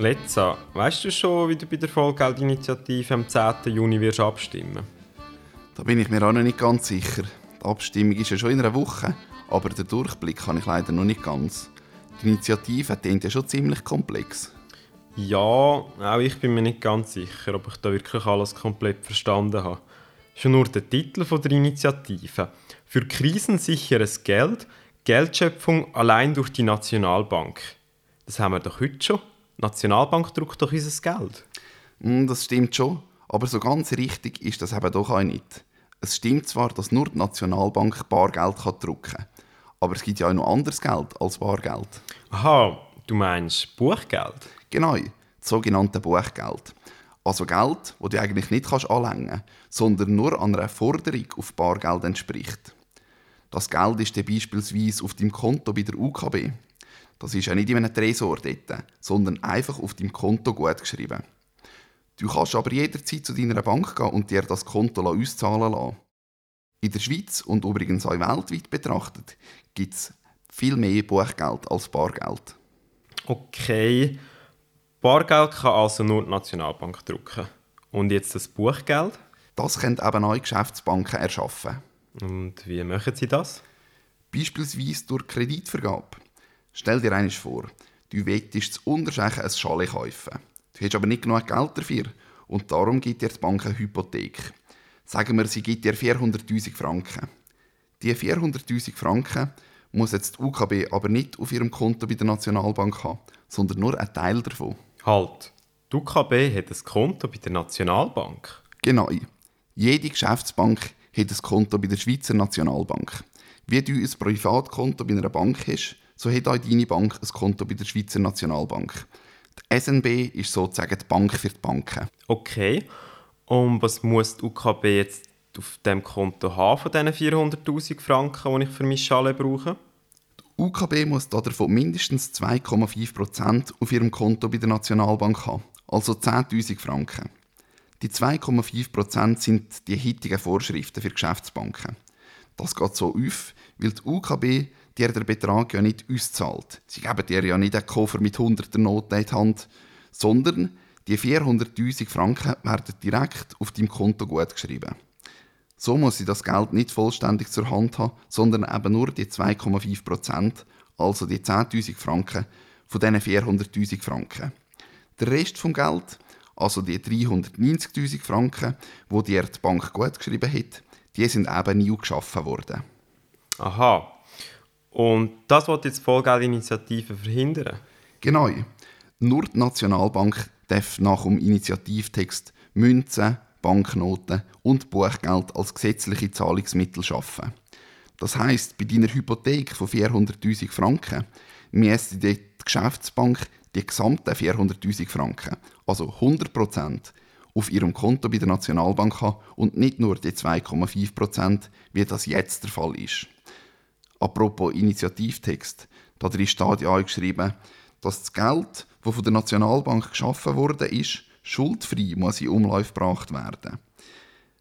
Letza, weißt du schon, wie du bei der Vollgeldinitiative am 10. Juni wirst abstimmen Da bin ich mir auch noch nicht ganz sicher. Die Abstimmung ist ja schon in einer Woche, aber den Durchblick habe ich leider noch nicht ganz. Die Initiative klingt ja schon ziemlich komplex. Ja, auch ich bin mir nicht ganz sicher, ob ich da wirklich alles komplett verstanden habe. Schon nur der Titel von der Initiative. Für krisensicheres Geld, Geldschöpfung allein durch die Nationalbank. Das haben wir doch heute schon. Die Nationalbank druckt doch unser Geld. Mm, das stimmt schon, aber so ganz richtig ist das eben doch auch nicht. Es stimmt zwar, dass nur die Nationalbank Bargeld kann drucken kann, aber es gibt ja auch noch anderes Geld als Bargeld. Aha, du meinst Buchgeld? Genau, das sogenannte Buchgeld. Also Geld, das du eigentlich nicht kannst anlängen kannst, sondern nur an einer Forderung auf Bargeld entspricht. Das Geld ist dann beispielsweise auf deinem Konto bei der UKB. Das ist ja nicht in einem Tresor dort, sondern einfach auf deinem Konto gut geschrieben. Du kannst aber jederzeit zu deiner Bank gehen und dir das Konto auszahlen lassen. In der Schweiz und übrigens auch weltweit betrachtet gibt es viel mehr Buchgeld als Bargeld. Okay. Bargeld kann also nur die Nationalbank drucken. Und jetzt das Buchgeld? Das können eben neue Geschäftsbanken erschaffen. Und wie machen sie das? Beispielsweise durch Kreditvergabe. Stell dir eines vor, du wettest zu Unterschechen ein Schale kaufen. Du hast aber nicht genug Geld dafür und darum gibt dir die Bank eine Hypothek. Sagen wir, sie gibt dir 400'000 Franken. Die 400'000 Franken muss jetzt die UKB aber nicht auf ihrem Konto bei der Nationalbank haben, sondern nur einen Teil davon. Halt, die UKB hat ein Konto bei der Nationalbank? Genau. Jede Geschäftsbank hat ein Konto bei der Schweizer Nationalbank. Wie du ein Privatkonto bei einer Bank hast, so hat auch deine Bank ein Konto bei der Schweizer Nationalbank. Die SNB ist sozusagen die Bank für die Banken. Okay. Und was muss die UKB jetzt auf dem Konto haben von diesen 400'000 Franken, die ich für meine Schale brauche? Die UKB muss davon mindestens 2,5% auf ihrem Konto bei der Nationalbank haben, also 10'000 Franken. Die 2,5% sind die heutigen Vorschriften für Geschäftsbanken. Das geht so auf, weil die UKB dir den Betrag ja nicht auszahlt. Sie geben dir ja nicht einen Koffer mit hunderten Noten in die Hand, sondern die 400'000 Franken werden direkt auf deinem Konto gut geschrieben. So muss sie das Geld nicht vollständig zur Hand haben, sondern eben nur die 2,5%, also die 10'000 Franken von diesen 400'000 Franken. Der Rest vom Geld, also die 390'000 Franken, wo dir die Bank gut geschrieben hat, die sind eben nie geschaffen worden. Aha. Und das wird jetzt die Vollgeldinitiative verhindern? Genau. Nur die Nationalbank darf nach dem Initiativtext Münzen, Banknoten und Buchgeld als gesetzliche Zahlungsmittel schaffen. Das heißt, bei deiner Hypothek von 400.000 Franken müsste die Geschäftsbank die gesamten 400.000 Franken, also 100%, auf ihrem Konto bei der Nationalbank haben und nicht nur die 2,5%, wie das jetzt der Fall ist. Apropos Initiativtext, da drin steht ja geschrieben, dass das Geld, das von der Nationalbank geschaffen wurde, ist, schuldfrei muss in Umlauf gebracht werden.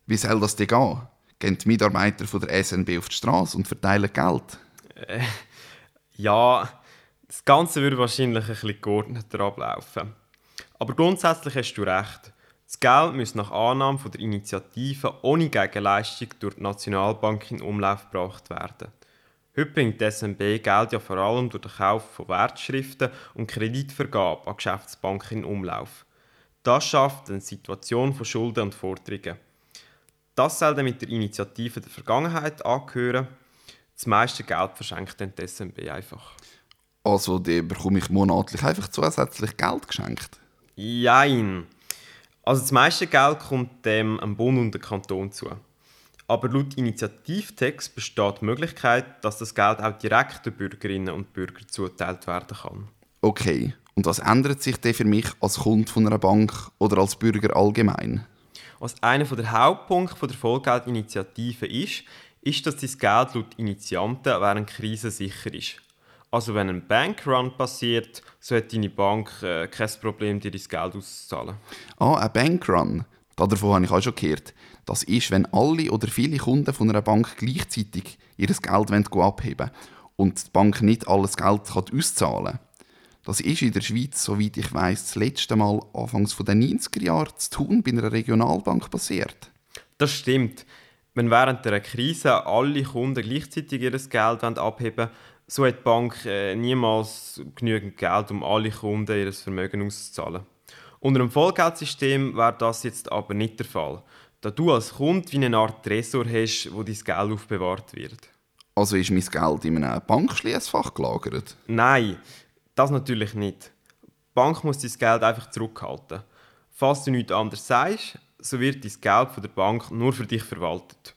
Wie soll das denn gehen? Gehen die Mitarbeiter von der SNB auf die Straße und verteilen Geld? Äh, ja, das Ganze würde wahrscheinlich ein bisschen geordneter ablaufen. Aber grundsätzlich hast du recht. Das Geld muss nach Annahme der Initiative ohne Gegenleistung durch die Nationalbank in Umlauf gebracht werden. Heute bringt die SNB Geld ja vor allem durch den Kauf von Wertschriften und Kreditvergabe an Geschäftsbanken in Umlauf. Das schafft eine Situation von Schulden und Forderungen. Das soll dann mit der Initiative der Vergangenheit angehören. Das meiste Geld verschenkt dann die SNB einfach. Also, die bekomme ich monatlich einfach zusätzlich Geld geschenkt? Jein. Also das meiste Geld kommt dem Bund und dem Kanton zu. Aber laut Initiativtext besteht die Möglichkeit, dass das Geld auch direkt den Bürgerinnen und Bürgern zugeteilt werden kann. Okay, und was ändert sich denn für mich als Kunde von einer Bank oder als Bürger allgemein? Was einer der Hauptpunkte der Vollgeldinitiative ist, ist, dass das Geld laut Initianten während Krise sicher ist. Also wenn ein Bankrun passiert, so hat deine Bank äh, kein Problem, dir das Geld auszuzahlen. Ah, ein Bankrun. Davon habe ich auch schon gehört. Das ist, wenn alle oder viele Kunden von einer Bank gleichzeitig ihr Geld abheben wollen und die Bank nicht alles Geld auszahlen kann. Das ist in der Schweiz, soweit ich weiß, das letzte Mal anfangs der 90er Jahre zu tun bei einer Regionalbank passiert. Das stimmt. Wenn während einer Krise alle Kunden gleichzeitig ihr Geld abheben wollen, so hat die Bank äh, niemals genügend Geld, um alle Kunden ihr Vermögen auszuzahlen. Unter einem Vollgeldsystem wäre das jetzt aber nicht der Fall, da du als Kunde wie eine Art Tresor hast, wo dein Geld aufbewahrt wird. Also ist mein Geld in einem Bankschließfach gelagert? Nein, das natürlich nicht. Die Bank muss dein Geld einfach zurückhalten. Falls du nichts anderes sagst, so wird dein Geld von der Bank nur für dich verwaltet.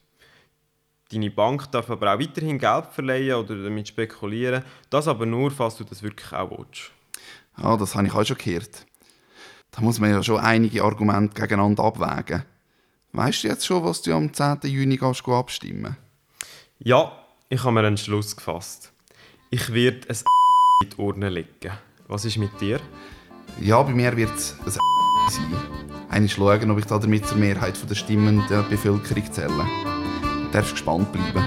Deine Bank darf aber auch weiterhin Geld verleihen oder damit spekulieren, das aber nur, falls du das wirklich auch willst. Ja, das habe ich auch schon gehört. Da muss man ja schon einige Argumente gegeneinander abwägen. Weißt du jetzt schon, was du am 10. Juni gehst, abstimmen Ja, ich habe mir einen Schluss gefasst. Ich werde ein in die Urne legen. Was ist mit dir? Ja, bei mir wird es ein sein. Einmal schauen, ob ich damit zur Mehrheit der Stimmen der Bevölkerung zähle. Du darfst gespannt bleiben.